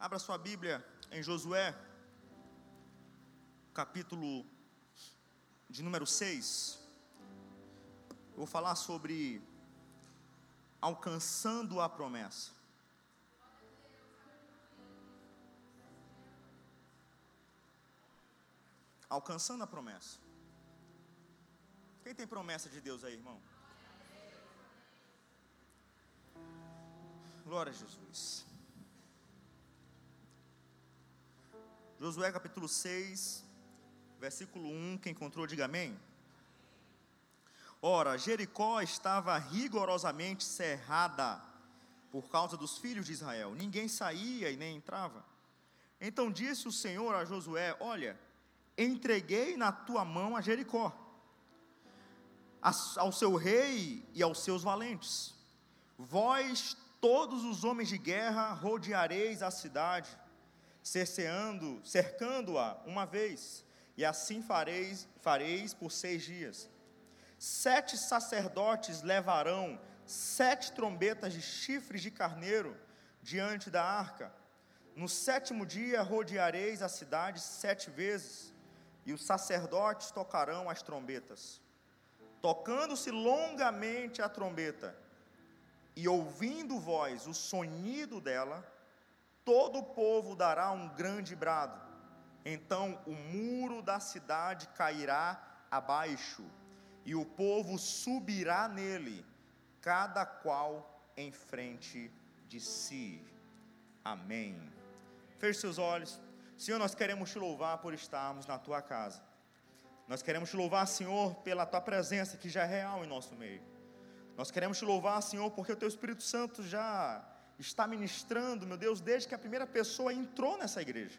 Abra sua Bíblia em Josué, capítulo de número 6. Eu vou falar sobre alcançando a promessa. Alcançando a promessa. Quem tem promessa de Deus aí, irmão? Glória a Jesus. Josué capítulo 6, versículo 1, quem encontrou, diga amém. Ora, Jericó estava rigorosamente cerrada por causa dos filhos de Israel. Ninguém saía e nem entrava. Então disse o Senhor a Josué: Olha, entreguei na tua mão a Jericó, ao seu rei e aos seus valentes. Vós, todos os homens de guerra, rodeareis a cidade cerceando, cercando-a uma vez, e assim fareis, fareis por seis dias. Sete sacerdotes levarão sete trombetas de chifres de carneiro diante da arca. No sétimo dia rodeareis a cidade sete vezes, e os sacerdotes tocarão as trombetas. Tocando-se longamente a trombeta, e ouvindo vós o sonido dela, todo o povo dará um grande brado. Então o muro da cidade cairá abaixo, e o povo subirá nele, cada qual em frente de si. Amém. Feche seus olhos. Senhor, nós queremos te louvar por estarmos na tua casa. Nós queremos te louvar, Senhor, pela tua presença que já é real em nosso meio. Nós queremos te louvar, Senhor, porque o teu Espírito Santo já está ministrando, meu Deus, desde que a primeira pessoa entrou nessa igreja.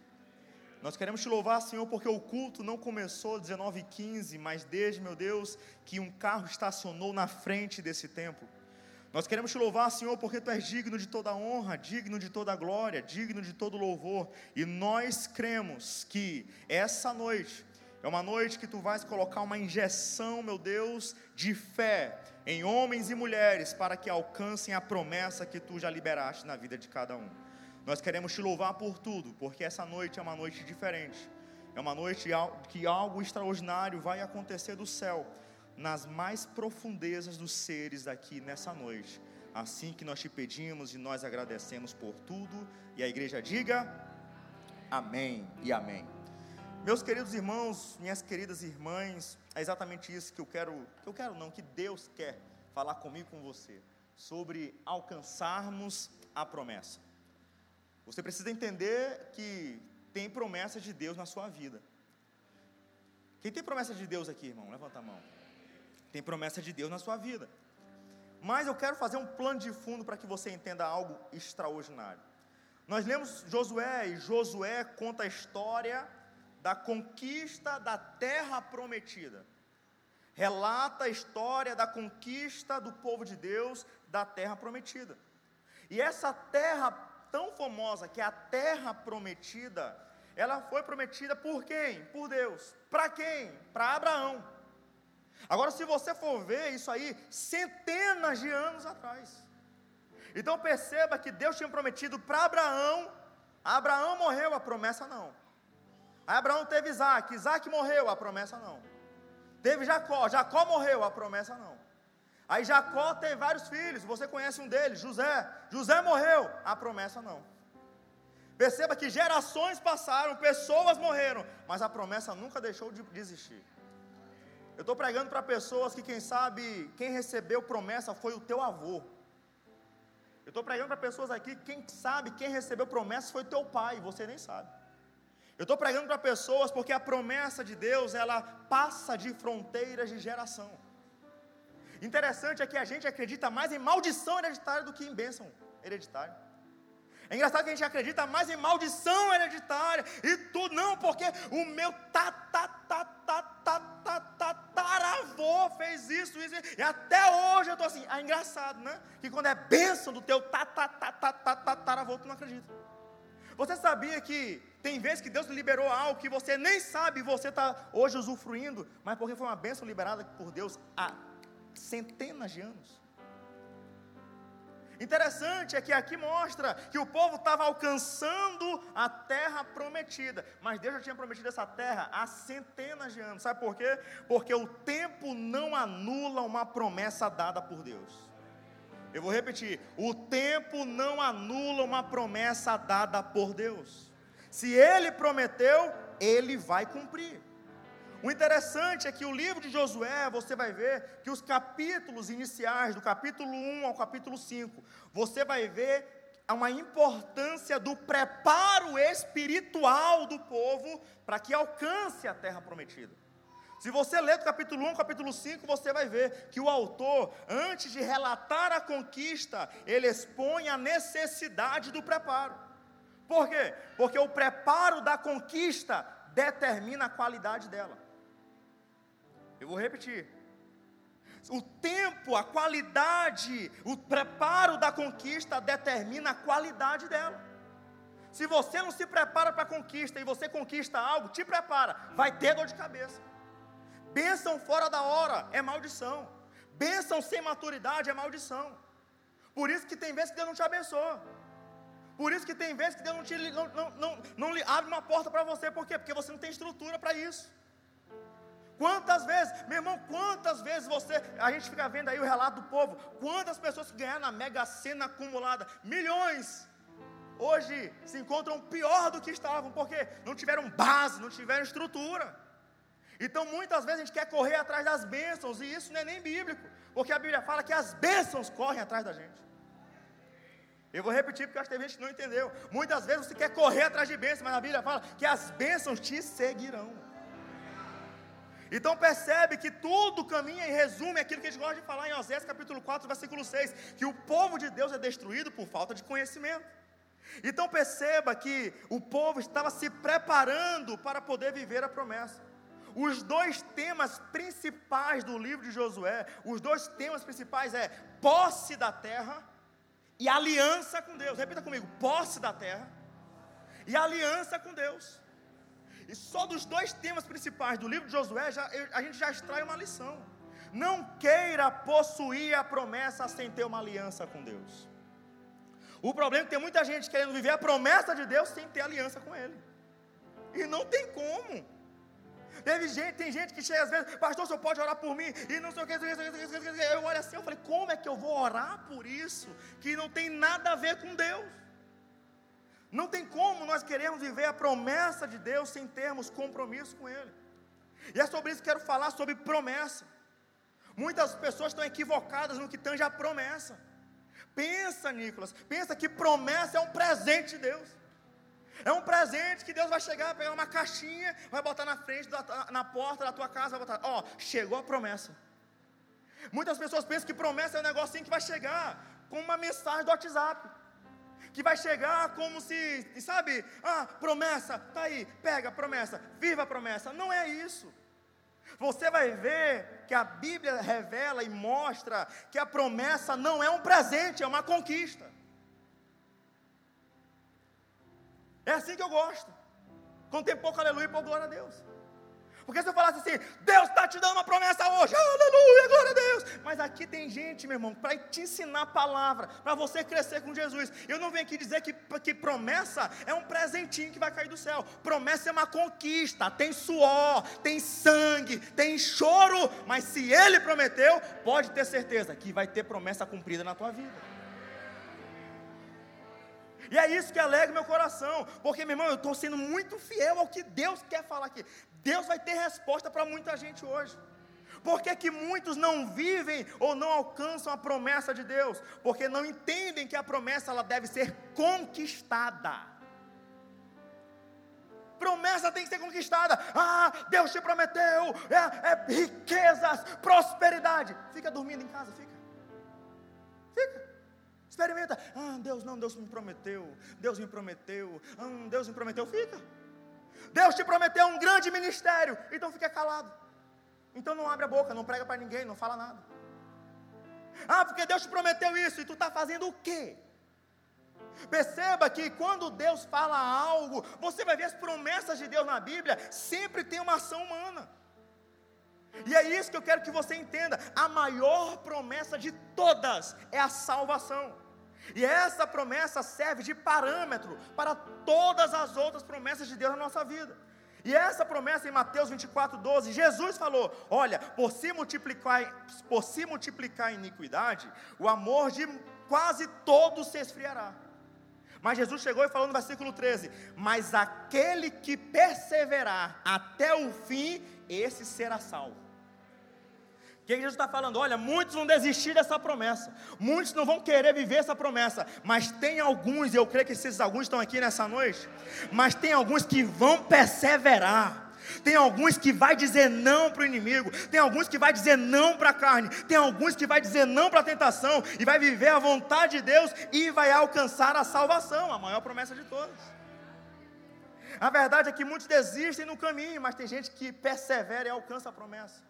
Nós queremos te louvar, Senhor, porque o culto não começou 19 h 15, mas desde, meu Deus, que um carro estacionou na frente desse templo. Nós queremos te louvar, Senhor, porque tu és digno de toda honra, digno de toda glória, digno de todo louvor. E nós cremos que essa noite é uma noite que tu vais colocar uma injeção, meu Deus, de fé em homens e mulheres para que alcancem a promessa que tu já liberaste na vida de cada um. Nós queremos te louvar por tudo, porque essa noite é uma noite diferente. É uma noite que algo extraordinário vai acontecer do céu, nas mais profundezas dos seres aqui nessa noite. Assim que nós te pedimos e nós agradecemos por tudo, e a igreja diga: Amém e Amém. Meus queridos irmãos, minhas queridas irmãs, é exatamente isso que eu quero, que eu quero não, que Deus quer falar comigo com você, sobre alcançarmos a promessa. Você precisa entender que tem promessa de Deus na sua vida. Quem tem promessa de Deus aqui, irmão? Levanta a mão. Tem promessa de Deus na sua vida. Mas eu quero fazer um plano de fundo para que você entenda algo extraordinário. Nós lemos Josué e Josué conta a história da conquista da terra prometida. Relata a história da conquista do povo de Deus da terra prometida. E essa terra tão famosa, que é a terra prometida, ela foi prometida por quem? Por Deus. Para quem? Para Abraão. Agora, se você for ver isso aí, centenas de anos atrás. Então perceba que Deus tinha prometido para Abraão, Abraão morreu, a promessa não. Aí Abraão teve Isaac, Isaac morreu, a promessa não. Teve Jacó, Jacó morreu, a promessa não. Aí Jacó teve vários filhos, você conhece um deles, José. José morreu, a promessa não. Perceba que gerações passaram, pessoas morreram, mas a promessa nunca deixou de existir. Eu estou pregando para pessoas que, quem sabe, quem recebeu promessa foi o teu avô. Eu estou pregando para pessoas aqui, quem sabe, quem recebeu promessa foi o teu pai, você nem sabe. Eu estou pregando para pessoas porque a promessa de Deus ela passa de fronteiras de geração. Interessante é que a gente acredita mais em maldição hereditária do que em bênção hereditária. É engraçado que a gente acredita mais em maldição hereditária e tudo, não, porque o meu tataravô fez isso, isso, e até hoje eu estou assim, é engraçado, né? Que quando é bênção do teu tataravô, tu não acredita. Você sabia que tem vezes que Deus liberou algo que você nem sabe você está hoje usufruindo, mas porque foi uma bênção liberada por Deus há centenas de anos. Interessante é que aqui mostra que o povo estava alcançando a terra prometida, mas Deus já tinha prometido essa terra há centenas de anos. Sabe por quê? Porque o tempo não anula uma promessa dada por Deus. Eu vou repetir: o tempo não anula uma promessa dada por Deus. Se Ele prometeu, Ele vai cumprir. O interessante é que o livro de Josué, você vai ver que os capítulos iniciais, do capítulo 1 ao capítulo 5, você vai ver uma importância do preparo espiritual do povo para que alcance a terra prometida. Se você ler do capítulo 1 ao capítulo 5, você vai ver que o autor, antes de relatar a conquista, ele expõe a necessidade do preparo. Por quê? Porque o preparo da conquista determina a qualidade dela. Eu vou repetir. O tempo, a qualidade, o preparo da conquista determina a qualidade dela. Se você não se prepara para a conquista e você conquista algo, te prepara, vai ter dor de cabeça. Bênção fora da hora é maldição. Bênção sem maturidade é maldição. Por isso que tem vezes que Deus não te abençoa. Por isso que tem vezes que Deus não, te, não, não, não, não abre uma porta para você. Por quê? Porque você não tem estrutura para isso. Quantas vezes, meu irmão, quantas vezes você, a gente fica vendo aí o relato do povo, quantas pessoas que ganharam na mega cena acumulada, milhões, hoje se encontram pior do que estavam, porque não tiveram base, não tiveram estrutura. Então muitas vezes a gente quer correr atrás das bênçãos, e isso não é nem bíblico, porque a Bíblia fala que as bênçãos correm atrás da gente. Eu vou repetir porque acho que tem gente que não entendeu. Muitas vezes você quer correr atrás de bênçãos, mas a Bíblia fala que as bênçãos te seguirão. Então percebe que tudo caminha e resume aquilo que a gente gosta de falar em Osés capítulo 4, versículo 6, que o povo de Deus é destruído por falta de conhecimento. Então perceba que o povo estava se preparando para poder viver a promessa. Os dois temas principais do livro de Josué, os dois temas principais é posse da terra e aliança com Deus. Repita comigo: posse da terra e aliança com Deus. E só dos dois temas principais do livro de Josué, já, a gente já extrai uma lição. Não queira possuir a promessa sem ter uma aliança com Deus. O problema é que tem muita gente querendo viver a promessa de Deus sem ter aliança com Ele. E não tem como. Teve gente, tem gente que chega às vezes, pastor, senhor pode orar por mim, e não sei o que, eu olho assim, eu falei, como é que eu vou orar por isso, que não tem nada a ver com Deus? Não tem como nós queremos viver a promessa de Deus sem termos compromisso com Ele. E é sobre isso que quero falar sobre promessa. Muitas pessoas estão equivocadas no que tange a promessa. Pensa, Nicolas, pensa que promessa é um presente de Deus. É um presente que Deus vai chegar, pegar uma caixinha, vai botar na frente, da, na porta da tua casa, vai botar, ó, chegou a promessa. Muitas pessoas pensam que promessa é um negocinho que vai chegar com uma mensagem do WhatsApp que vai chegar como se, sabe, ah, promessa, tá aí, pega a promessa, viva a promessa. Não é isso. Você vai ver que a Bíblia revela e mostra que a promessa não é um presente, é uma conquista. É assim que eu gosto. Tem pouco aleluia e pouco glória a Deus. Porque se eu falasse assim, Deus está te dando uma promessa hoje, aleluia, glória a Deus. Mas aqui tem gente, meu irmão, para te ensinar a palavra, para você crescer com Jesus. Eu não venho aqui dizer que, que promessa é um presentinho que vai cair do céu. Promessa é uma conquista, tem suor, tem sangue, tem choro. Mas se Ele prometeu, pode ter certeza que vai ter promessa cumprida na tua vida. E é isso que alegra meu coração, porque, meu irmão, eu estou sendo muito fiel ao que Deus quer falar aqui. Deus vai ter resposta para muita gente hoje. Por que, que muitos não vivem ou não alcançam a promessa de Deus? Porque não entendem que a promessa ela deve ser conquistada. Promessa tem que ser conquistada. Ah, Deus te prometeu é, é riquezas, prosperidade. Fica dormindo em casa, fica. Fica. Experimenta. Ah, Deus não, Deus me prometeu. Deus me prometeu. Ah, Deus me prometeu. Fica. Deus te prometeu um grande ministério. Então fica calado. Então não abre a boca, não prega para ninguém, não fala nada. Ah, porque Deus te prometeu isso e tu está fazendo o quê? Perceba que quando Deus fala algo, você vai ver as promessas de Deus na Bíblia, sempre tem uma ação humana. E é isso que eu quero que você entenda: a maior promessa de todas é a salvação. E essa promessa serve de parâmetro para todas as outras promessas de Deus na nossa vida. E essa promessa em Mateus 24, 12, Jesus falou: Olha, por se multiplicar, por se multiplicar a iniquidade, o amor de quase todos se esfriará. Mas Jesus chegou e falou no versículo 13: Mas aquele que perseverar até o fim, esse será salvo. O que Jesus está falando? Olha, muitos vão desistir dessa promessa, muitos não vão querer viver essa promessa, mas tem alguns, eu creio que esses alguns estão aqui nessa noite, mas tem alguns que vão perseverar. Tem alguns que vai dizer não para o inimigo, tem alguns que vai dizer não para a carne, tem alguns que vai dizer não para a tentação e vai viver a vontade de Deus e vai alcançar a salvação, a maior promessa de todas. A verdade é que muitos desistem no caminho, mas tem gente que persevera e alcança a promessa.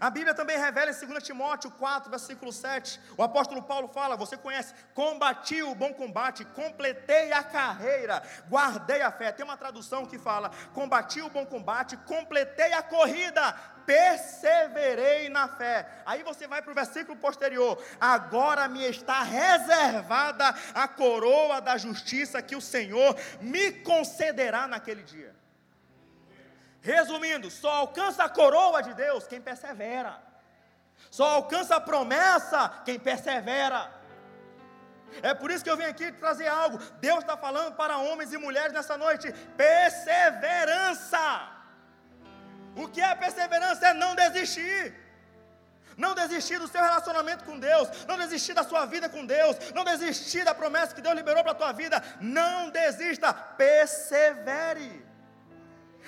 A Bíblia também revela em 2 Timóteo 4, versículo 7. O apóstolo Paulo fala: Você conhece, combati o bom combate, completei a carreira, guardei a fé. Tem uma tradução que fala: Combati o bom combate, completei a corrida, perseverei na fé. Aí você vai para o versículo posterior: Agora me está reservada a coroa da justiça que o Senhor me concederá naquele dia. Resumindo, só alcança a coroa de Deus quem persevera. Só alcança a promessa quem persevera. É por isso que eu vim aqui trazer algo. Deus está falando para homens e mulheres nessa noite: perseverança. O que é perseverança? É não desistir. Não desistir do seu relacionamento com Deus, não desistir da sua vida com Deus, não desistir da promessa que Deus liberou para a tua vida. Não desista, persevere.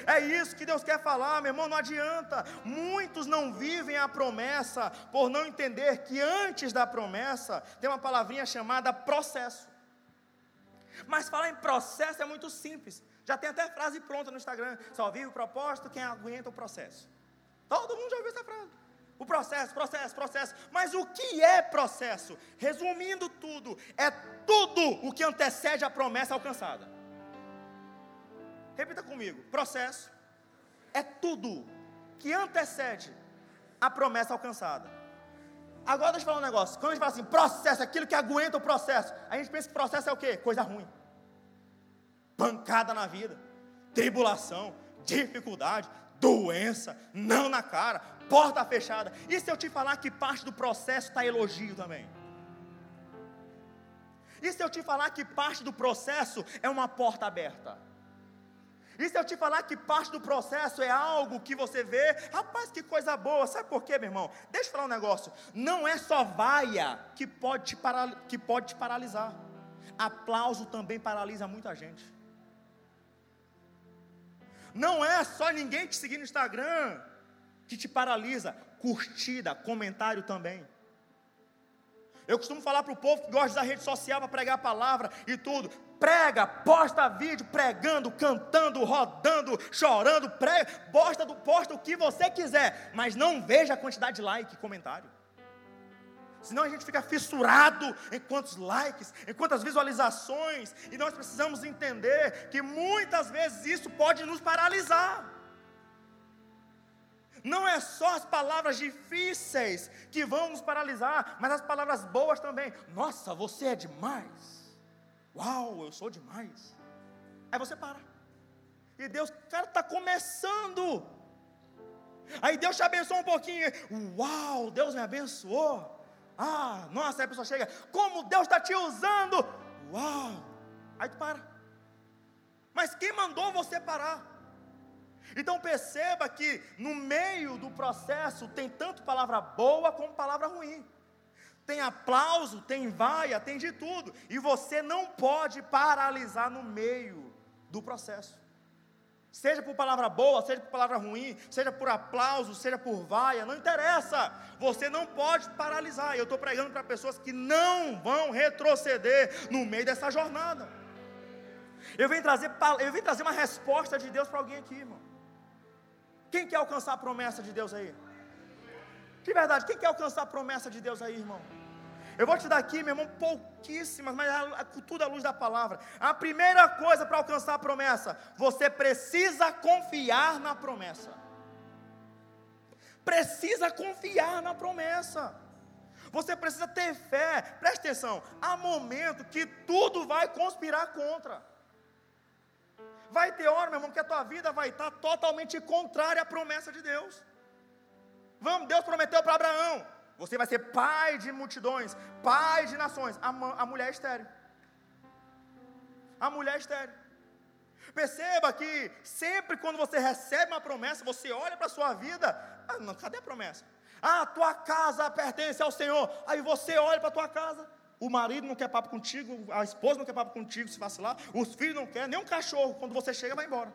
É isso que Deus quer falar, meu irmão, não adianta. Muitos não vivem a promessa por não entender que antes da promessa tem uma palavrinha chamada processo. Mas falar em processo é muito simples. Já tem até frase pronta no Instagram: só vive o propósito quem aguenta o processo. Todo mundo já ouviu essa frase. O processo, processo, processo. Mas o que é processo? Resumindo tudo, é tudo o que antecede a promessa alcançada. Repita comigo: processo é tudo que antecede a promessa alcançada. Agora deixa eu falar um negócio. Quando a gente fala assim, processo, aquilo que aguenta o processo, a gente pensa que processo é o quê? Coisa ruim. Pancada na vida, tribulação, dificuldade, doença, não na cara, porta fechada. E se eu te falar que parte do processo está elogio também? E se eu te falar que parte do processo é uma porta aberta? E se eu te falar que parte do processo é algo que você vê, rapaz, que coisa boa, sabe por quê, meu irmão? Deixa eu falar um negócio: não é só vaia que pode te, paral que pode te paralisar, aplauso também paralisa muita gente. Não é só ninguém te seguir no Instagram que te paralisa, curtida, comentário também. Eu costumo falar para o povo que gosta da rede social para pregar a palavra e tudo prega, posta vídeo pregando, cantando, rodando, chorando, prega, posta, do, posta o que você quiser, mas não veja a quantidade de like e comentário. Senão a gente fica fissurado em quantos likes, em quantas visualizações, e nós precisamos entender que muitas vezes isso pode nos paralisar. Não é só as palavras difíceis que vão nos paralisar, mas as palavras boas também. Nossa, você é demais. Uau, eu sou demais. Aí você para. E Deus, cara, está começando. Aí Deus te abençoa um pouquinho. Uau, Deus me abençoou. Ah, nossa, aí a pessoa chega. Como Deus está te usando. Uau. Aí tu para. Mas quem mandou você parar? Então perceba que no meio do processo tem tanto palavra boa como palavra ruim tem aplauso, tem vaia, tem de tudo. E você não pode paralisar no meio do processo. Seja por palavra boa, seja por palavra ruim, seja por aplauso, seja por vaia, não interessa. Você não pode paralisar. Eu estou pregando para pessoas que não vão retroceder no meio dessa jornada. Eu venho trazer, eu venho trazer uma resposta de Deus para alguém aqui, irmão. Quem quer alcançar a promessa de Deus aí? De verdade, quem quer alcançar a promessa de Deus aí, irmão? Eu vou te dar aqui, meu irmão, pouquíssimas, mas tudo à luz da palavra. A primeira coisa para alcançar a promessa, você precisa confiar na promessa. Precisa confiar na promessa. Você precisa ter fé. Preste atenção. Há momento que tudo vai conspirar contra. Vai ter hora, meu irmão, que a tua vida vai estar totalmente contrária à promessa de Deus. Vamos, Deus prometeu para Abraão: você vai ser pai de multidões, pai de nações. A, a mulher é estéreo. A mulher é estéreo. Perceba que sempre quando você recebe uma promessa, você olha para a sua vida. Ah, não, cadê a promessa? Ah, tua casa pertence ao Senhor. Aí você olha para a tua casa. O marido não quer papo contigo, a esposa não quer papo contigo, se vacilar, os filhos não querem, nem um cachorro, quando você chega, vai embora.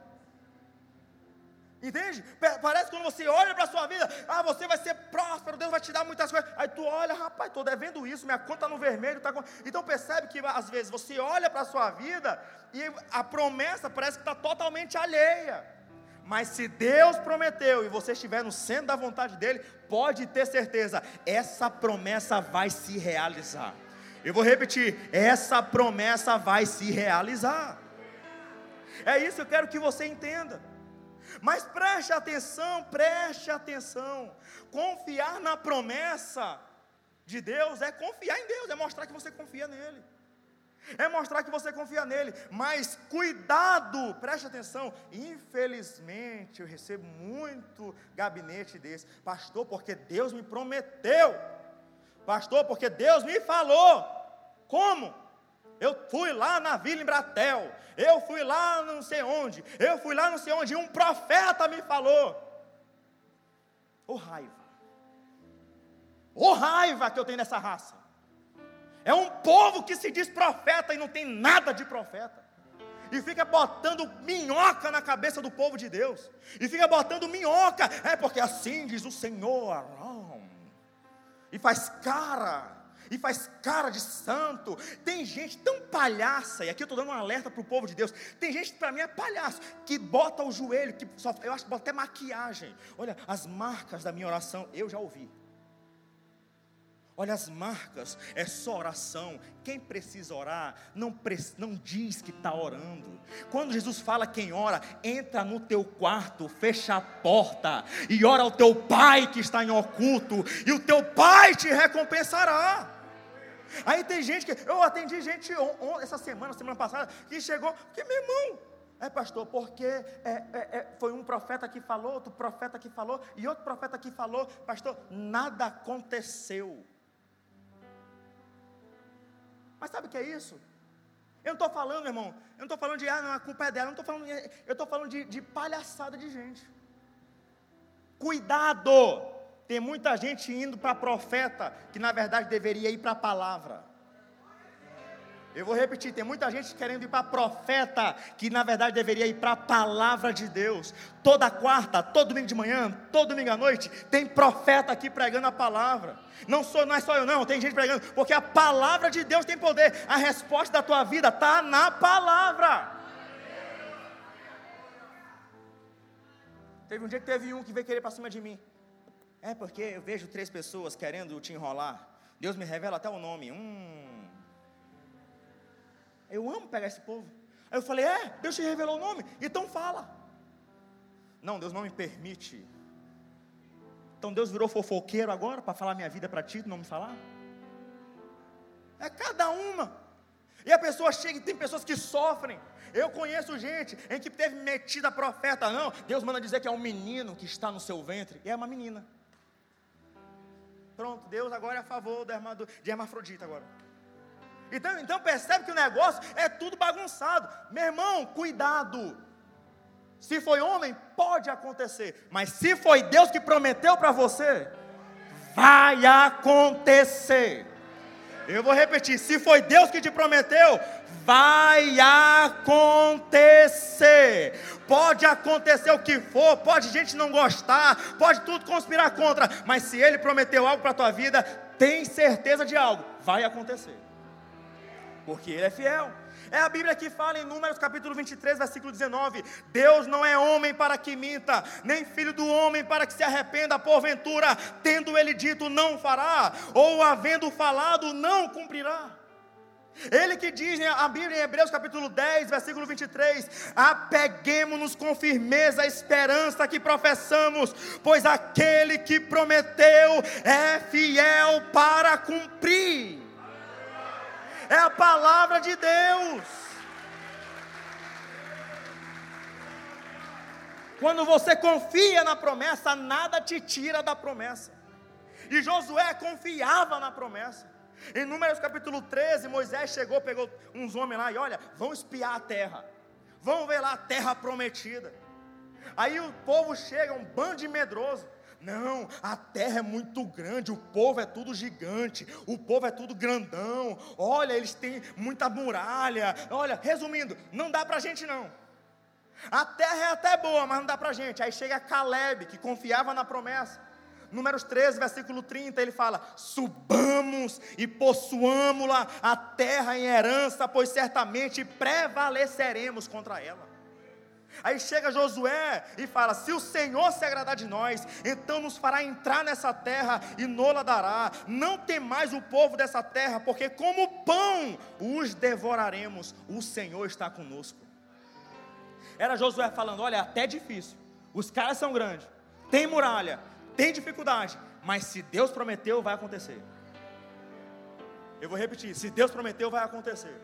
Entende? Parece que quando você olha para a sua vida, ah, você vai ser próspero, Deus vai te dar muitas coisas. Aí tu olha, rapaz, estou devendo isso, minha conta está no vermelho. Tá com... Então percebe que às vezes você olha para a sua vida e a promessa parece que está totalmente alheia. Mas se Deus prometeu e você estiver no centro da vontade dele, pode ter certeza, essa promessa vai se realizar. Eu vou repetir, essa promessa vai se realizar. É isso que eu quero que você entenda. Mas preste atenção, preste atenção. Confiar na promessa de Deus é confiar em Deus, é mostrar que você confia nele. É mostrar que você confia nele, mas cuidado, preste atenção. Infelizmente, eu recebo muito gabinete desse, pastor, porque Deus me prometeu, pastor, porque Deus me falou. Como? Eu fui lá na Vila Embratel, eu fui lá não sei onde, eu fui lá não sei onde, e um profeta me falou. Ô oh, raiva, ô oh, raiva que eu tenho nessa raça. É um povo que se diz profeta e não tem nada de profeta. E fica botando minhoca na cabeça do povo de Deus. E fica botando minhoca. É porque assim diz o Senhor. E faz cara e faz cara de santo. Tem gente tão palhaça, e aqui eu estou dando um alerta para o povo de Deus. Tem gente que para mim é palhaço, que bota o joelho, que só, eu acho que bota até maquiagem. Olha, as marcas da minha oração, eu já ouvi. Olha as marcas, é só oração. Quem precisa orar, não, não diz que está orando. Quando Jesus fala quem ora, entra no teu quarto, fecha a porta e ora ao teu pai que está em oculto, e o teu pai te recompensará. Aí tem gente que, eu atendi gente on, on, essa semana, semana passada, que chegou, que meu irmão, é pastor, porque é, é, é, foi um profeta que falou, outro profeta que falou, e outro profeta que falou, pastor, nada aconteceu. Mas sabe o que é isso? Eu não estou falando, irmão, eu não estou falando de, ah, não, a culpa é dela, eu não estou falando, eu estou falando de, de palhaçada de gente. Cuidado! Tem muita gente indo para profeta que na verdade deveria ir para a palavra. Eu vou repetir, tem muita gente querendo ir para profeta que na verdade deveria ir para a palavra de Deus. Toda quarta, todo domingo de manhã, todo domingo à noite, tem profeta aqui pregando a palavra. Não sou, não é só eu não, tem gente pregando, porque a palavra de Deus tem poder. A resposta da tua vida está na palavra. Teve um dia que teve um que veio querer para cima de mim. É porque eu vejo três pessoas querendo te enrolar. Deus me revela até o nome. Hum. Eu amo pegar esse povo. Aí eu falei: É, Deus te revelou o nome, então fala. Não, Deus não me permite. Então Deus virou fofoqueiro agora para falar minha vida para ti, não me falar? É cada uma. E a pessoa chega e tem pessoas que sofrem. Eu conheço gente em que teve metida profeta, não. Deus manda dizer que é um menino que está no seu ventre. E é uma menina. Pronto, Deus agora é a favor de hermafrodita agora. Então, então percebe que o negócio é tudo bagunçado. Meu irmão, cuidado. Se foi homem, pode acontecer. Mas se foi Deus que prometeu para você, vai acontecer. Eu vou repetir: se foi Deus que te prometeu, vai acontecer. Pode acontecer o que for, pode gente não gostar, pode tudo conspirar contra, mas se ele prometeu algo para a tua vida, tem certeza de algo, vai acontecer. Porque ele é fiel. É a Bíblia que fala em Números capítulo 23, versículo 19: Deus não é homem para que minta, nem filho do homem para que se arrependa, porventura, tendo ele dito não fará, ou havendo falado não cumprirá. Ele que diz a Bíblia em Hebreus capítulo 10, versículo 23: Apeguemos-nos com firmeza à esperança que professamos, pois aquele que prometeu é fiel para cumprir. É a palavra de Deus. Quando você confia na promessa, nada te tira da promessa. E Josué confiava na promessa. Em Números capítulo 13, Moisés chegou, pegou uns homens lá e olha, vão espiar a terra. Vão ver lá a terra prometida. Aí o povo chega, um bando de medroso. Não, a terra é muito grande, o povo é tudo gigante, o povo é tudo grandão. Olha, eles têm muita muralha. Olha, resumindo, não dá para a gente não. A terra é até boa, mas não dá para a gente. Aí chega Caleb, que confiava na promessa. Números 13, versículo 30, ele fala: Subamos e possuamos-la a terra em herança, pois certamente prevaleceremos contra ela. Aí chega Josué e fala: Se o Senhor se agradar de nós, então nos fará entrar nessa terra e nola dará. Não tem mais o povo dessa terra, porque como pão os devoraremos. O Senhor está conosco. Era Josué falando: Olha, é até difícil. Os caras são grandes, tem muralha, tem dificuldade, mas se Deus prometeu, vai acontecer. Eu vou repetir: se Deus prometeu, vai acontecer.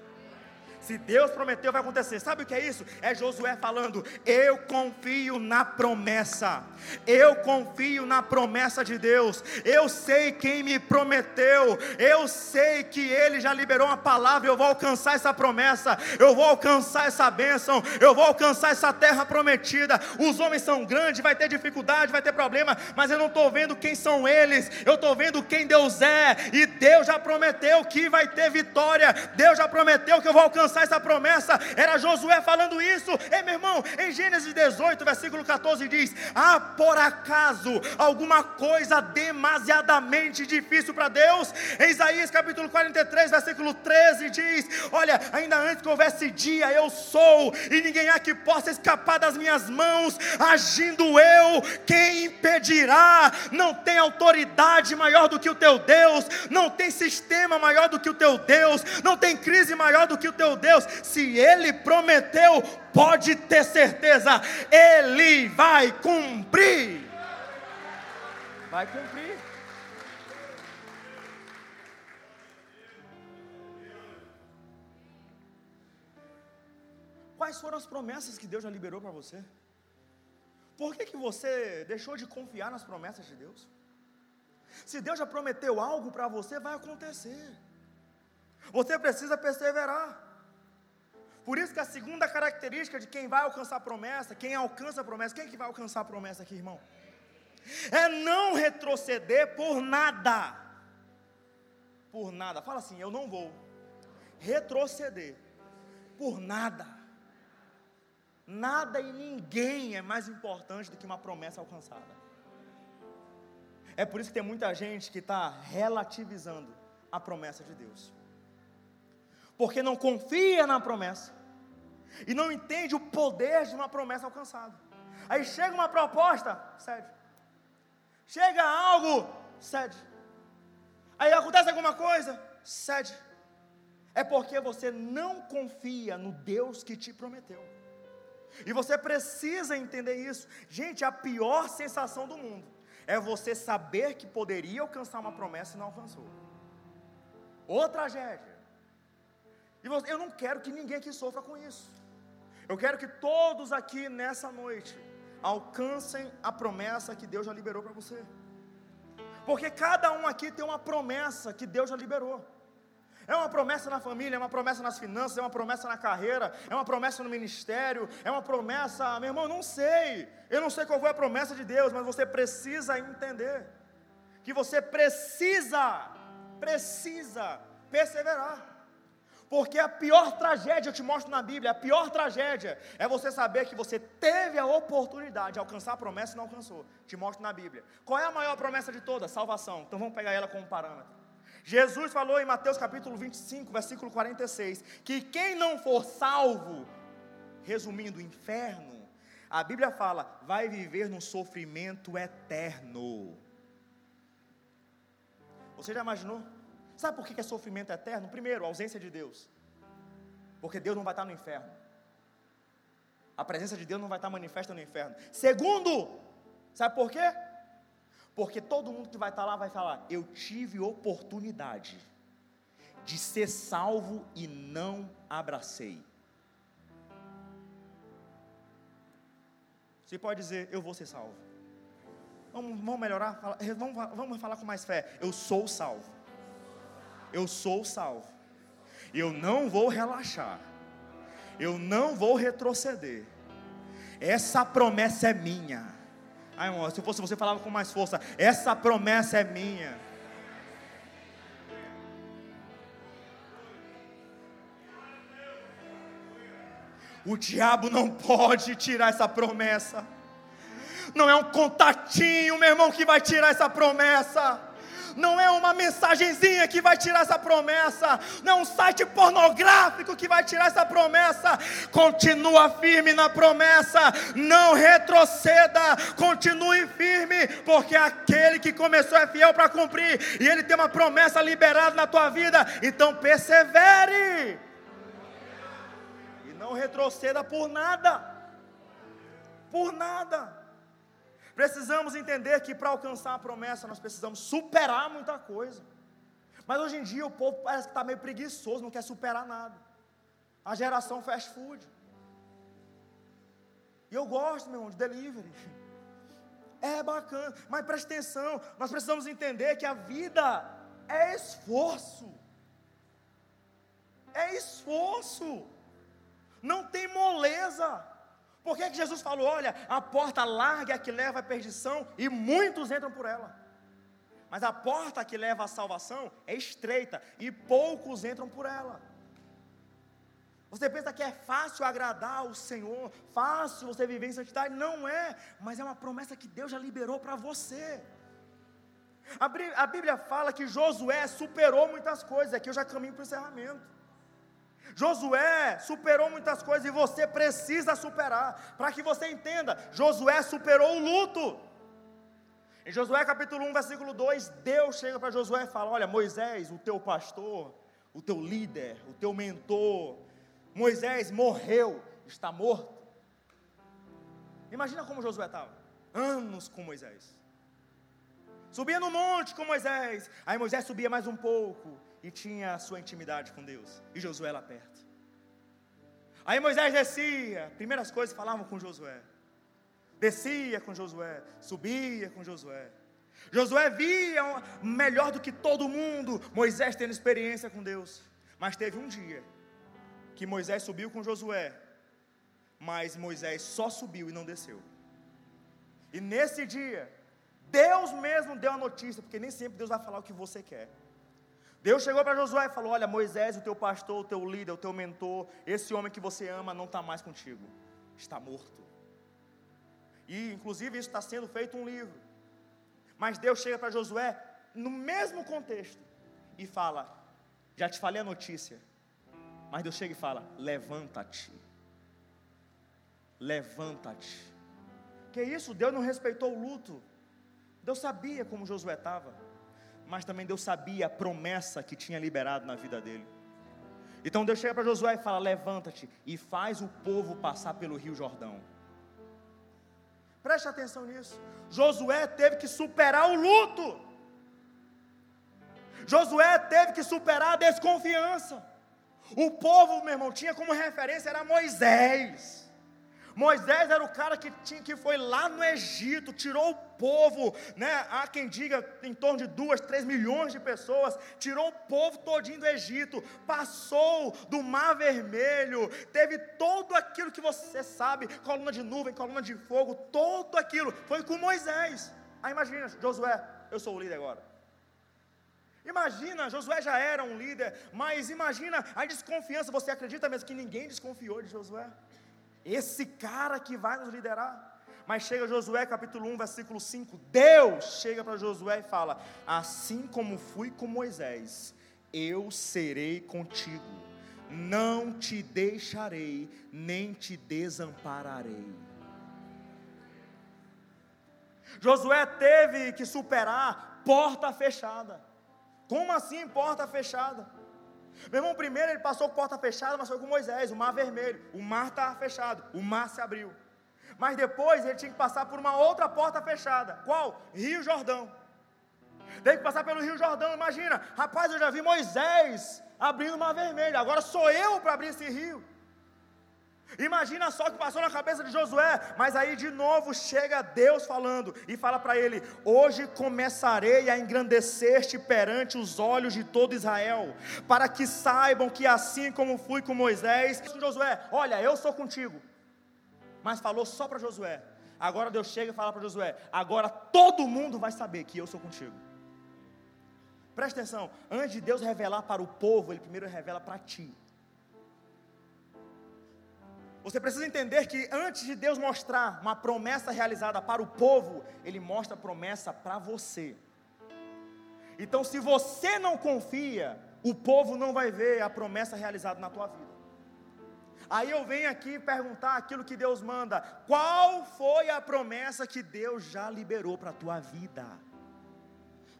Se Deus prometeu, vai acontecer. Sabe o que é isso? É Josué falando: Eu confio na promessa. Eu confio na promessa de Deus. Eu sei quem me prometeu. Eu sei que Ele já liberou uma palavra. Eu vou alcançar essa promessa. Eu vou alcançar essa bênção. Eu vou alcançar essa terra prometida. Os homens são grandes, vai ter dificuldade, vai ter problema. Mas eu não estou vendo quem são eles. Eu estou vendo quem Deus é. E Deus já prometeu que vai ter vitória. Deus já prometeu que eu vou alcançar alcançar essa promessa. Era Josué falando isso. Ei, meu irmão, em Gênesis 18, versículo 14 diz: Há por acaso alguma coisa demasiadamente difícil para Deus? Em Isaías capítulo 43, versículo 13 diz: Olha, ainda antes que houvesse dia, eu sou, e ninguém há que possa escapar das minhas mãos, agindo eu, quem impedirá? Não tem autoridade maior do que o teu Deus, não tem sistema maior do que o teu Deus, não tem crise maior do que o teu Deus, se Ele prometeu, pode ter certeza, Ele vai cumprir. Vai cumprir. Quais foram as promessas que Deus já liberou para você? Por que, que você deixou de confiar nas promessas de Deus? Se Deus já prometeu algo para você, vai acontecer. Você precisa perseverar. Por isso que a segunda característica de quem vai alcançar a promessa, quem alcança a promessa, quem é que vai alcançar a promessa aqui, irmão? É não retroceder por nada. Por nada. Fala assim, eu não vou retroceder por nada. Nada e ninguém é mais importante do que uma promessa alcançada. É por isso que tem muita gente que está relativizando a promessa de Deus, porque não confia na promessa, e não entende o poder de uma promessa alcançada. Aí chega uma proposta, cede. Chega algo, cede. Aí acontece alguma coisa, cede. É porque você não confia no Deus que te prometeu. E você precisa entender isso. Gente, a pior sensação do mundo é você saber que poderia alcançar uma promessa e não alcançou. Ou tragédia. E eu não quero que ninguém aqui sofra com isso. Eu quero que todos aqui nessa noite alcancem a promessa que Deus já liberou para você. Porque cada um aqui tem uma promessa que Deus já liberou. É uma promessa na família, é uma promessa nas finanças, é uma promessa na carreira, é uma promessa no ministério, é uma promessa, meu irmão, não sei. Eu não sei qual foi a promessa de Deus, mas você precisa entender que você precisa, precisa perseverar. Porque a pior tragédia, eu te mostro na Bíblia, a pior tragédia é você saber que você teve a oportunidade de alcançar a promessa e não alcançou. Te mostro na Bíblia. Qual é a maior promessa de todas? Salvação. Então vamos pegar ela como parâmetro. Jesus falou em Mateus capítulo 25, versículo 46, que quem não for salvo, resumindo, inferno, a Bíblia fala, vai viver num sofrimento eterno. Você já imaginou? Sabe por que é sofrimento eterno? Primeiro, a ausência de Deus. Porque Deus não vai estar no inferno. A presença de Deus não vai estar manifesta no inferno. Segundo, sabe por quê? Porque todo mundo que vai estar lá vai falar: Eu tive oportunidade de ser salvo e não abracei. Você pode dizer: Eu vou ser salvo. Vamos, vamos melhorar? Vamos, vamos falar com mais fé. Eu sou salvo. Eu sou salvo. Eu não vou relaxar. Eu não vou retroceder. Essa promessa é minha. Ai, irmão, se fosse você falava com mais força. Essa promessa é minha. O diabo não pode tirar essa promessa. Não é um contatinho, meu irmão, que vai tirar essa promessa não é uma mensagenzinha que vai tirar essa promessa, não é um site pornográfico que vai tirar essa promessa. Continua firme na promessa, não retroceda, continue firme, porque aquele que começou é fiel para cumprir, e ele tem uma promessa liberada na tua vida, então persevere. E não retroceda por nada. Por nada. Precisamos entender que para alcançar a promessa nós precisamos superar muita coisa. Mas hoje em dia o povo parece que está meio preguiçoso, não quer superar nada. A geração fast food. E eu gosto, meu irmão, de delivery. É bacana, mas preste atenção, nós precisamos entender que a vida é esforço. É esforço. Não tem moleza. Por que, que Jesus falou: olha, a porta larga é a que leva à perdição e muitos entram por ela? Mas a porta que leva à salvação é estreita e poucos entram por ela. Você pensa que é fácil agradar o Senhor, fácil você viver em santidade? Não é, mas é uma promessa que Deus já liberou para você. A Bíblia fala que Josué superou muitas coisas, aqui eu já caminho para o encerramento. Josué superou muitas coisas e você precisa superar. Para que você entenda, Josué superou o luto. Em Josué capítulo 1, versículo 2, Deus chega para Josué e fala: Olha, Moisés, o teu pastor, o teu líder, o teu mentor, Moisés morreu, está morto. Imagina como Josué estava, anos com Moisés. Subia no monte com Moisés, aí Moisés subia mais um pouco, e tinha a sua intimidade com Deus, e Josué lá perto. Aí Moisés descia, primeiras coisas falavam com Josué. Descia com Josué, subia com Josué. Josué via melhor do que todo mundo, Moisés tendo experiência com Deus. Mas teve um dia que Moisés subiu com Josué, mas Moisés só subiu e não desceu. E nesse dia, Deus mesmo deu a notícia, porque nem sempre Deus vai falar o que você quer. Deus chegou para Josué e falou: Olha, Moisés, o teu pastor, o teu líder, o teu mentor, esse homem que você ama não está mais contigo, está morto. E inclusive isso está sendo feito um livro. Mas Deus chega para Josué no mesmo contexto e fala: Já te falei a notícia. Mas Deus chega e fala: Levanta-te. Levanta-te. Que isso? Deus não respeitou o luto. Deus sabia como Josué estava mas também Deus sabia a promessa que tinha liberado na vida dele. Então Deus chega para Josué e fala: Levanta-te e faz o povo passar pelo rio Jordão. Preste atenção nisso. Josué teve que superar o luto. Josué teve que superar a desconfiança. O povo, meu irmão, tinha como referência era Moisés. Moisés era o cara que, tinha, que foi lá no Egito, tirou o povo, né? há quem diga em torno de duas, três milhões de pessoas, tirou o povo todinho do Egito, passou do Mar Vermelho, teve tudo aquilo que você sabe, coluna de nuvem, coluna de fogo, tudo aquilo, foi com Moisés. Aí imagina, Josué, eu sou o líder agora. Imagina, Josué já era um líder, mas imagina a desconfiança. Você acredita mesmo que ninguém desconfiou de Josué? Esse cara que vai nos liderar. Mas chega Josué capítulo 1, versículo 5. Deus chega para Josué e fala: Assim como fui com Moisés, eu serei contigo, não te deixarei, nem te desampararei. Josué teve que superar porta fechada. Como assim porta fechada? Meu irmão, primeiro ele passou porta fechada, mas foi com Moisés, o mar vermelho. O mar estava fechado, o mar se abriu. Mas depois ele tinha que passar por uma outra porta fechada. Qual? Rio Jordão. Tem que passar pelo Rio Jordão, imagina. Rapaz, eu já vi Moisés abrindo o mar vermelho. Agora sou eu para abrir esse rio. Imagina só o que passou na cabeça de Josué, mas aí de novo chega Deus falando e fala para ele: Hoje começarei a engrandecer-te perante os olhos de todo Israel, para que saibam que assim como fui com Moisés, Josué, olha, eu sou contigo. Mas falou só para Josué. Agora Deus chega e fala para Josué: Agora todo mundo vai saber que eu sou contigo. Presta atenção, antes de Deus revelar para o povo, Ele primeiro revela para ti. Você precisa entender que antes de Deus mostrar uma promessa realizada para o povo, Ele mostra a promessa para você. Então, se você não confia, o povo não vai ver a promessa realizada na tua vida. Aí eu venho aqui perguntar aquilo que Deus manda: qual foi a promessa que Deus já liberou para a tua vida?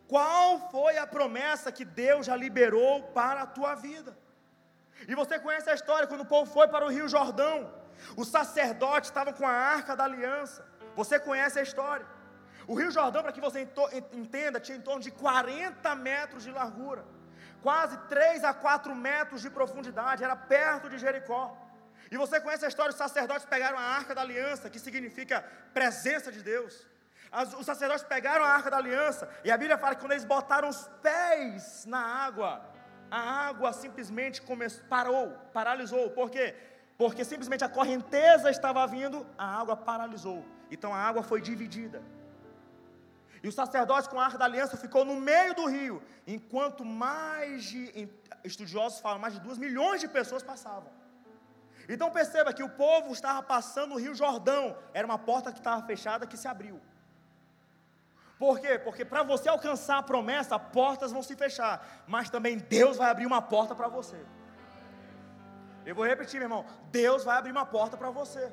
Qual foi a promessa que Deus já liberou para a tua vida? E você conhece a história quando o povo foi para o Rio Jordão, os sacerdotes estavam com a arca da aliança. Você conhece a história. O Rio Jordão, para que você entenda, tinha em torno de 40 metros de largura, quase 3 a 4 metros de profundidade, era perto de Jericó. E você conhece a história: os sacerdotes pegaram a arca da aliança, que significa presença de Deus. As, os sacerdotes pegaram a arca da aliança, e a Bíblia fala que quando eles botaram os pés na água, a água simplesmente parou, paralisou. Por quê? Porque simplesmente a correnteza estava vindo, a água paralisou. Então a água foi dividida. E o sacerdote com a arca da aliança ficou no meio do rio, enquanto mais de estudiosos falam, mais de duas milhões de pessoas passavam. Então perceba que o povo estava passando o rio Jordão, era uma porta que estava fechada que se abriu. Por quê? Porque para você alcançar a promessa, portas vão se fechar, mas também Deus vai abrir uma porta para você. Eu vou repetir, meu irmão: Deus vai abrir uma porta para você.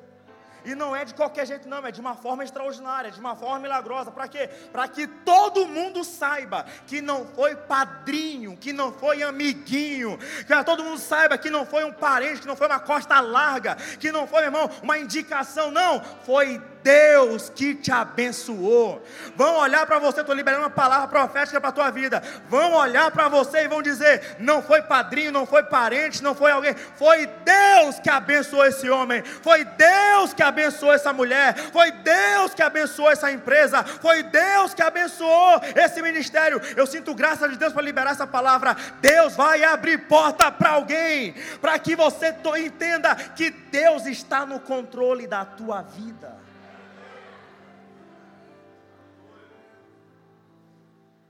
E não é de qualquer jeito, não, é de uma forma extraordinária, de uma forma milagrosa. Para quê? Para que todo mundo saiba que não foi padrinho, que não foi amiguinho, que todo mundo saiba que não foi um parente, que não foi uma costa larga, que não foi, meu irmão, uma indicação, não, foi Deus que te abençoou. Vão olhar para você, estou liberando uma palavra profética para a tua vida. Vão olhar para você e vão dizer: não foi padrinho, não foi parente, não foi alguém, foi Deus que abençoou esse homem, foi Deus que abençoou essa mulher, foi Deus que abençoou essa empresa, foi Deus que abençoou esse ministério. Eu sinto graça de Deus para liberar essa palavra. Deus vai abrir porta para alguém, para que você entenda que Deus está no controle da tua vida.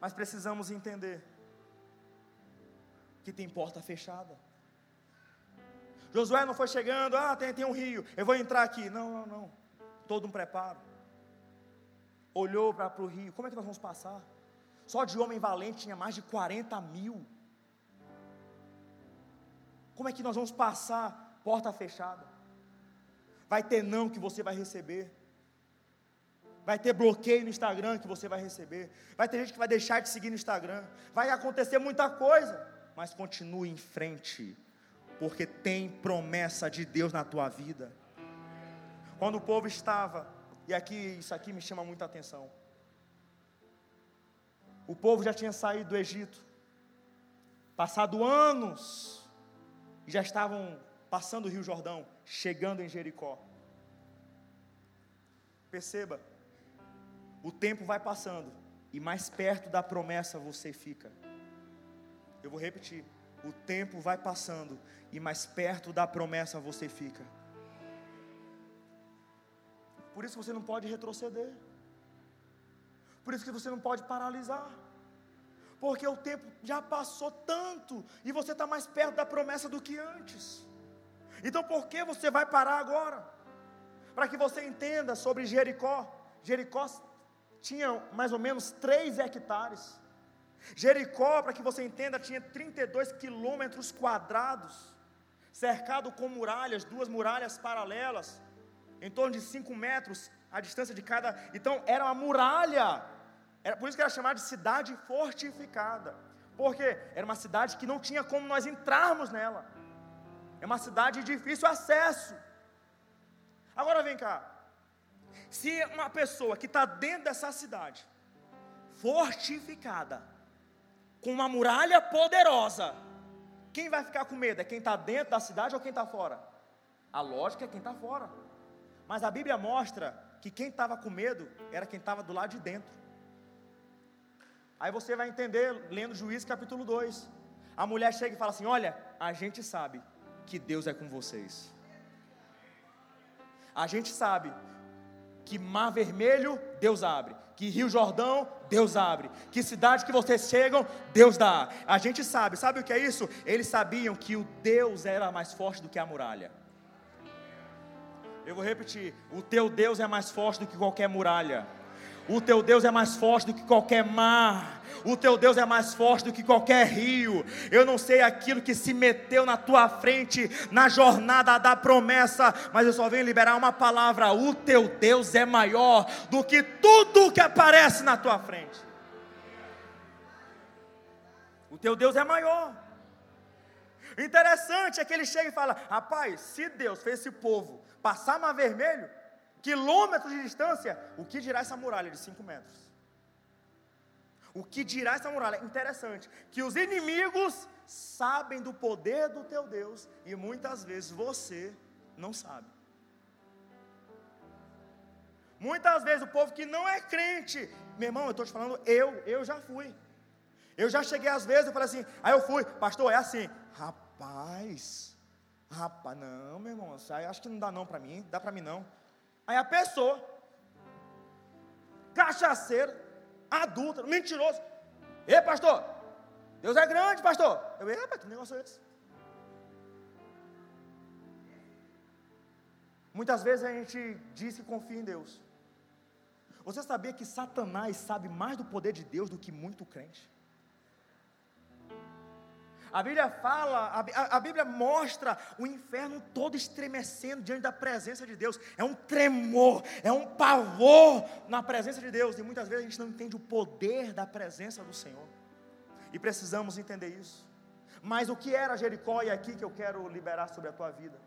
Mas precisamos entender que tem porta fechada. Josué não foi chegando, ah, tem, tem um rio, eu vou entrar aqui. Não, não, não. Todo um preparo. Olhou para o rio, como é que nós vamos passar? Só de homem valente tinha mais de 40 mil. Como é que nós vamos passar porta fechada? Vai ter não que você vai receber vai ter bloqueio no Instagram que você vai receber, vai ter gente que vai deixar de seguir no Instagram, vai acontecer muita coisa, mas continue em frente, porque tem promessa de Deus na tua vida. Quando o povo estava, e aqui isso aqui me chama muita atenção. O povo já tinha saído do Egito, passado anos, já estavam passando o Rio Jordão, chegando em Jericó. Perceba, o tempo vai passando e mais perto da promessa você fica. Eu vou repetir: o tempo vai passando e mais perto da promessa você fica. Por isso você não pode retroceder. Por isso que você não pode paralisar. Porque o tempo já passou tanto e você está mais perto da promessa do que antes. Então por que você vai parar agora? Para que você entenda sobre Jericó. Jericó tinha mais ou menos 3 hectares. Jericó, para que você entenda, tinha 32 quilômetros quadrados, cercado com muralhas, duas muralhas paralelas, em torno de 5 metros a distância de cada. Então, era uma muralha, era por isso que era chamada de cidade fortificada. Porque era uma cidade que não tinha como nós entrarmos nela. É uma cidade de difícil acesso. Agora vem cá. Se uma pessoa que está dentro dessa cidade, fortificada, com uma muralha poderosa, quem vai ficar com medo? É quem está dentro da cidade ou quem está fora? A lógica é quem está fora. Mas a Bíblia mostra que quem estava com medo era quem estava do lado de dentro. Aí você vai entender lendo Juízes capítulo 2. A mulher chega e fala assim: Olha, a gente sabe que Deus é com vocês. A gente sabe que Mar Vermelho, Deus abre. Que Rio Jordão, Deus abre. Que cidade que vocês chegam, Deus dá. A gente sabe, sabe o que é isso? Eles sabiam que o Deus era mais forte do que a muralha. Eu vou repetir: o teu Deus é mais forte do que qualquer muralha. O teu Deus é mais forte do que qualquer mar. O teu Deus é mais forte do que qualquer rio. Eu não sei aquilo que se meteu na tua frente na jornada da promessa, mas eu só venho liberar uma palavra: o teu Deus é maior do que tudo que aparece na tua frente. O teu Deus é maior. Interessante é que ele chega e fala: Rapaz, se Deus fez esse povo passar mar vermelho, quilômetros de distância, o que dirá essa muralha de 5 metros? O que dirá essa muralha? Interessante, que os inimigos sabem do poder do teu Deus e muitas vezes você não sabe. Muitas vezes o povo que não é crente, meu irmão, eu estou te falando, eu, eu já fui. Eu já cheguei às vezes, eu falei assim, aí eu fui, pastor, é assim, rapaz, rapaz, não, meu irmão, acho que não dá não para mim, dá para mim não. Aí a pessoa, cachaceiro, adulto, mentiroso. Ei, pastor, Deus é grande, pastor. Eu, epa, que negócio é esse? Muitas vezes a gente diz que confia em Deus. Você sabia que Satanás sabe mais do poder de Deus do que muito crente? A Bíblia fala, a, a, Bíblia mostra o inferno todo estremecendo diante da presença de Deus. É um tremor, é um pavor na presença de Deus. E muitas vezes a gente não entende o poder da presença do Senhor. E precisamos entender isso. Mas o que era Jericó, e é aqui que eu quero liberar sobre a tua vida.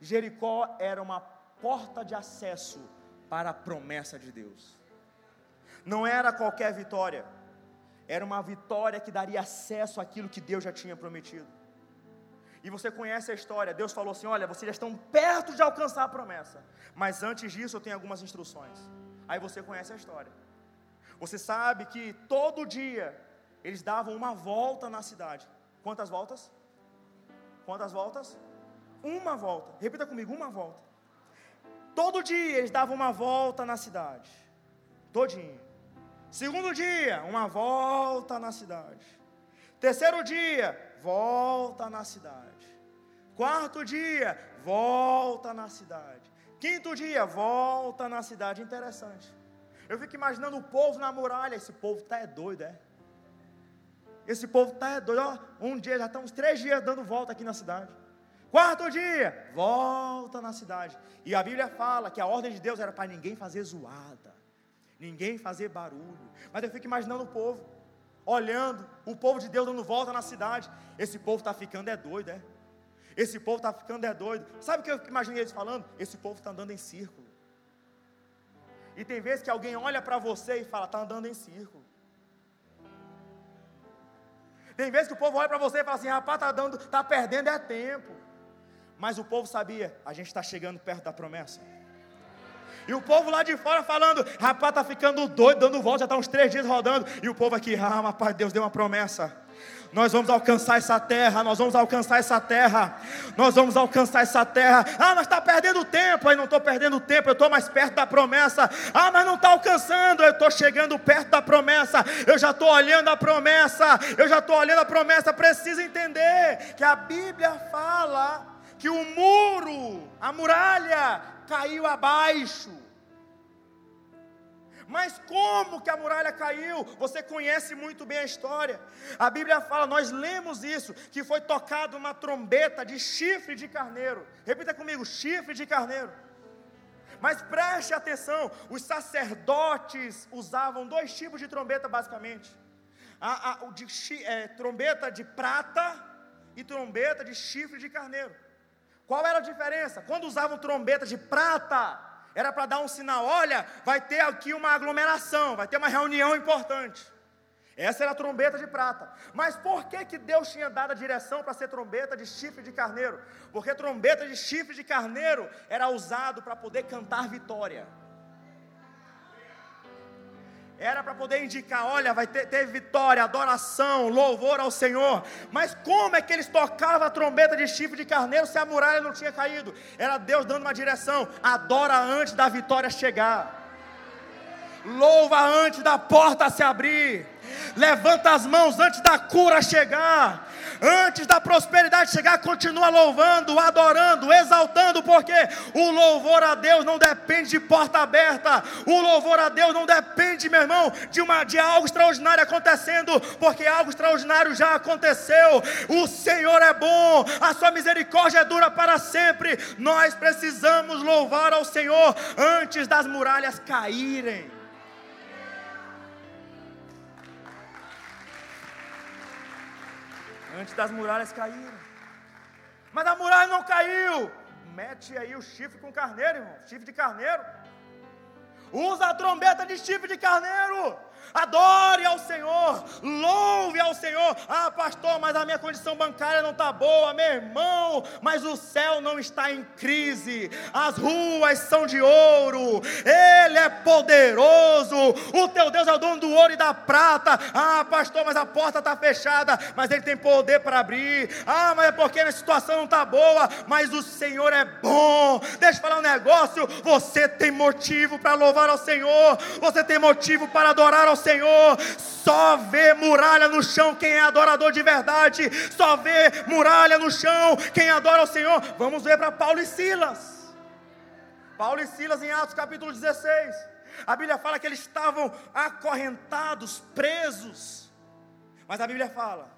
Jericó era uma porta de acesso para a promessa de Deus. Não era qualquer vitória era uma vitória que daria acesso àquilo que Deus já tinha prometido. E você conhece a história. Deus falou assim: Olha, vocês já estão perto de alcançar a promessa. Mas antes disso, eu tenho algumas instruções. Aí você conhece a história. Você sabe que todo dia eles davam uma volta na cidade. Quantas voltas? Quantas voltas? Uma volta. Repita comigo: uma volta. Todo dia eles davam uma volta na cidade. Todinho. Segundo dia, uma volta na cidade. Terceiro dia, volta na cidade. Quarto dia, volta na cidade. Quinto dia, volta na cidade. Interessante. Eu fico imaginando o povo na muralha. Esse povo tá é doido, é? Esse povo tá é doido. Ó, um dia já estamos três dias dando volta aqui na cidade. Quarto dia, volta na cidade. E a Bíblia fala que a ordem de Deus era para ninguém fazer zoada ninguém fazer barulho. Mas eu fico imaginando o povo, olhando, o povo de Deus dando volta na cidade. Esse povo está ficando é doido, é? Esse povo está ficando é doido. Sabe o que eu imaginei eles falando? Esse povo está andando em círculo. E tem vezes que alguém olha para você e fala, está andando em círculo. Tem vezes que o povo olha para você e fala assim, rapaz, está dando, está perdendo é tempo. Mas o povo sabia, a gente está chegando perto da promessa. E o povo lá de fora falando, rapaz, tá ficando doido, dando volta, já está uns três dias rodando. E o povo aqui, ah, rapaz, Deus deu uma promessa. Nós vamos alcançar essa terra, nós vamos alcançar essa terra, nós vamos alcançar essa terra. Ah, mas está perdendo tempo, aí não estou perdendo tempo, eu estou mais perto da promessa. Ah, mas não está alcançando, eu estou chegando perto da promessa, eu já estou olhando a promessa, eu já estou olhando a promessa. Precisa entender que a Bíblia fala que o muro, a muralha, caiu abaixo. Mas como que a muralha caiu? Você conhece muito bem a história. A Bíblia fala, nós lemos isso, que foi tocado uma trombeta de chifre de carneiro. Repita comigo, chifre de carneiro. Mas preste atenção, os sacerdotes usavam dois tipos de trombeta basicamente. a, a, de, é, trombeta de prata e trombeta de chifre de carneiro. Qual era a diferença? Quando usavam trombeta de prata, era para dar um sinal: olha, vai ter aqui uma aglomeração, vai ter uma reunião importante. Essa era a trombeta de prata. Mas por que, que Deus tinha dado a direção para ser trombeta de chifre de carneiro? Porque trombeta de chifre de carneiro era usado para poder cantar vitória. Era para poder indicar, olha, vai ter, vitória, adoração, louvor ao Senhor. Mas como é que eles tocavam a trombeta de chifre de carneiro se a muralha não tinha caído? Era Deus dando uma direção: adora antes da vitória chegar. Louva antes da porta se abrir. Levanta as mãos antes da cura chegar. Antes da prosperidade chegar, continua louvando, adorando, exaltando, porque o louvor a Deus não depende de porta aberta. O louvor a Deus não depende, meu irmão, de, uma, de algo extraordinário acontecendo, porque algo extraordinário já aconteceu. O Senhor é bom, a sua misericórdia dura para sempre. Nós precisamos louvar ao Senhor antes das muralhas caírem. Antes das muralhas caírem. Mas a muralha não caiu. Mete aí o chifre com carneiro, irmão. Chifre de carneiro. Usa a trombeta de chifre de carneiro. Adore ao Senhor, louve ao Senhor. Ah, pastor, mas a minha condição bancária não está boa, meu irmão. Mas o céu não está em crise, as ruas são de ouro, Ele é poderoso. O teu Deus é o dono do ouro e da prata. Ah, pastor, mas a porta está fechada, mas Ele tem poder para abrir. Ah, mas é porque a situação não está boa, mas o Senhor é bom. Deixa eu falar um negócio: você tem motivo para louvar ao Senhor, você tem motivo para adorar ao Senhor. Só vê muralha no chão quem é adorador de verdade. Só vê muralha no chão quem adora ao Senhor. Vamos ver para Paulo e Silas. Paulo e Silas em Atos capítulo 16. A Bíblia fala que eles estavam acorrentados, presos. Mas a Bíblia fala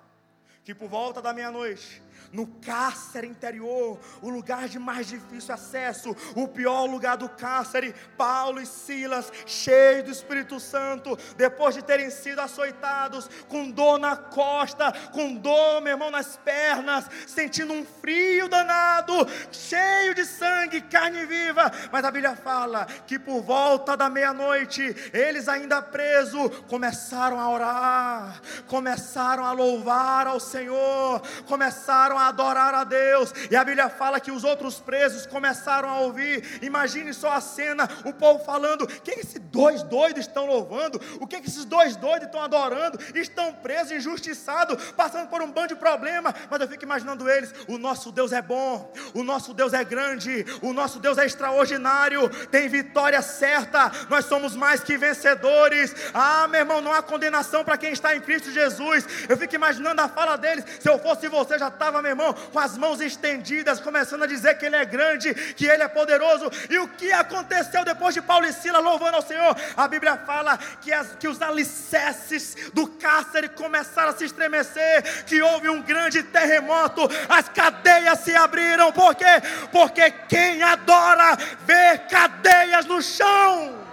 que por volta da meia-noite no cárcere interior, o lugar de mais difícil acesso, o pior lugar do cárcere, Paulo e Silas, cheios do Espírito Santo, depois de terem sido açoitados, com dor na costa, com dor, meu irmão, nas pernas, sentindo um frio danado, cheio de sangue, carne viva, mas a Bíblia fala que por volta da meia-noite, eles ainda presos, começaram a orar, começaram a louvar ao Senhor, começaram a adorar a Deus. E a Bíblia fala que os outros presos começaram a ouvir. Imagine só a cena: o povo falando, o que esses dois doidos estão louvando? O que esses dois doidos estão adorando? Estão presos, injustiçados, passando por um bando de problema. Mas eu fico imaginando eles: o nosso Deus é bom, o nosso Deus é grande, o nosso Deus é extraordinário, tem vitória certa, nós somos mais que vencedores. Ah, meu irmão, não há condenação para quem está em Cristo Jesus. Eu fico imaginando a fala deles: se eu fosse você, já estava, meu irmão, com as mãos estendidas, começando a dizer que Ele é grande, que Ele é poderoso. E o que aconteceu depois de Paulo e Silas louvando ao Senhor? A Bíblia fala que, as, que os alicerces do cárcere começaram a se estremecer, que houve um grande terremoto, as cadeias se abriram. Por quê? Porque quem adora vê cadeias no chão.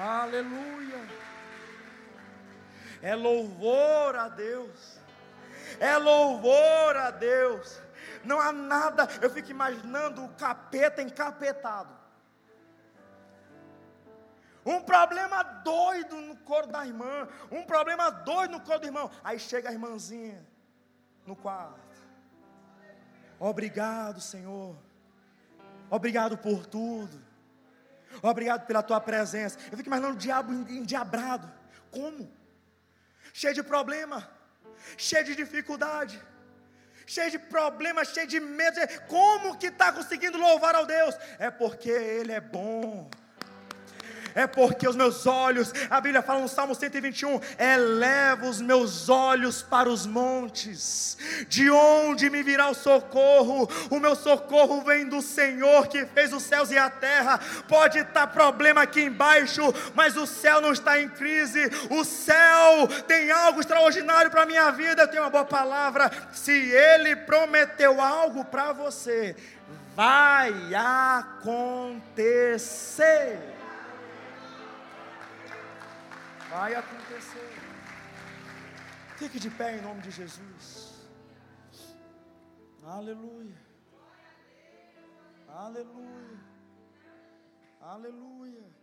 Aleluia é louvor a Deus, é louvor a Deus. Não há nada, eu fico imaginando o capeta encapetado. Um problema doido no coro da irmã, um problema doido no coro do irmão. Aí chega a irmãzinha no quarto. Obrigado, Senhor. Obrigado por tudo. Obrigado pela tua presença. Eu fico imaginando o diabo endiabrado. Como? Cheio de problema, cheio de dificuldade, cheio de problema, cheio de medo. Como que está conseguindo louvar ao Deus? É porque Ele é bom é porque os meus olhos, a Bíblia fala no Salmo 121, eleva os meus olhos para os montes, de onde me virá o socorro? O meu socorro vem do Senhor que fez os céus e a terra. Pode estar problema aqui embaixo, mas o céu não está em crise, o céu tem algo extraordinário para a minha vida. Eu tenho uma boa palavra. Se Ele prometeu algo para você, vai acontecer. Vai acontecer. Fique de pé em nome de Jesus. Aleluia. Aleluia. Aleluia.